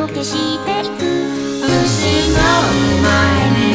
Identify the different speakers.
Speaker 1: を消していく。虫の前に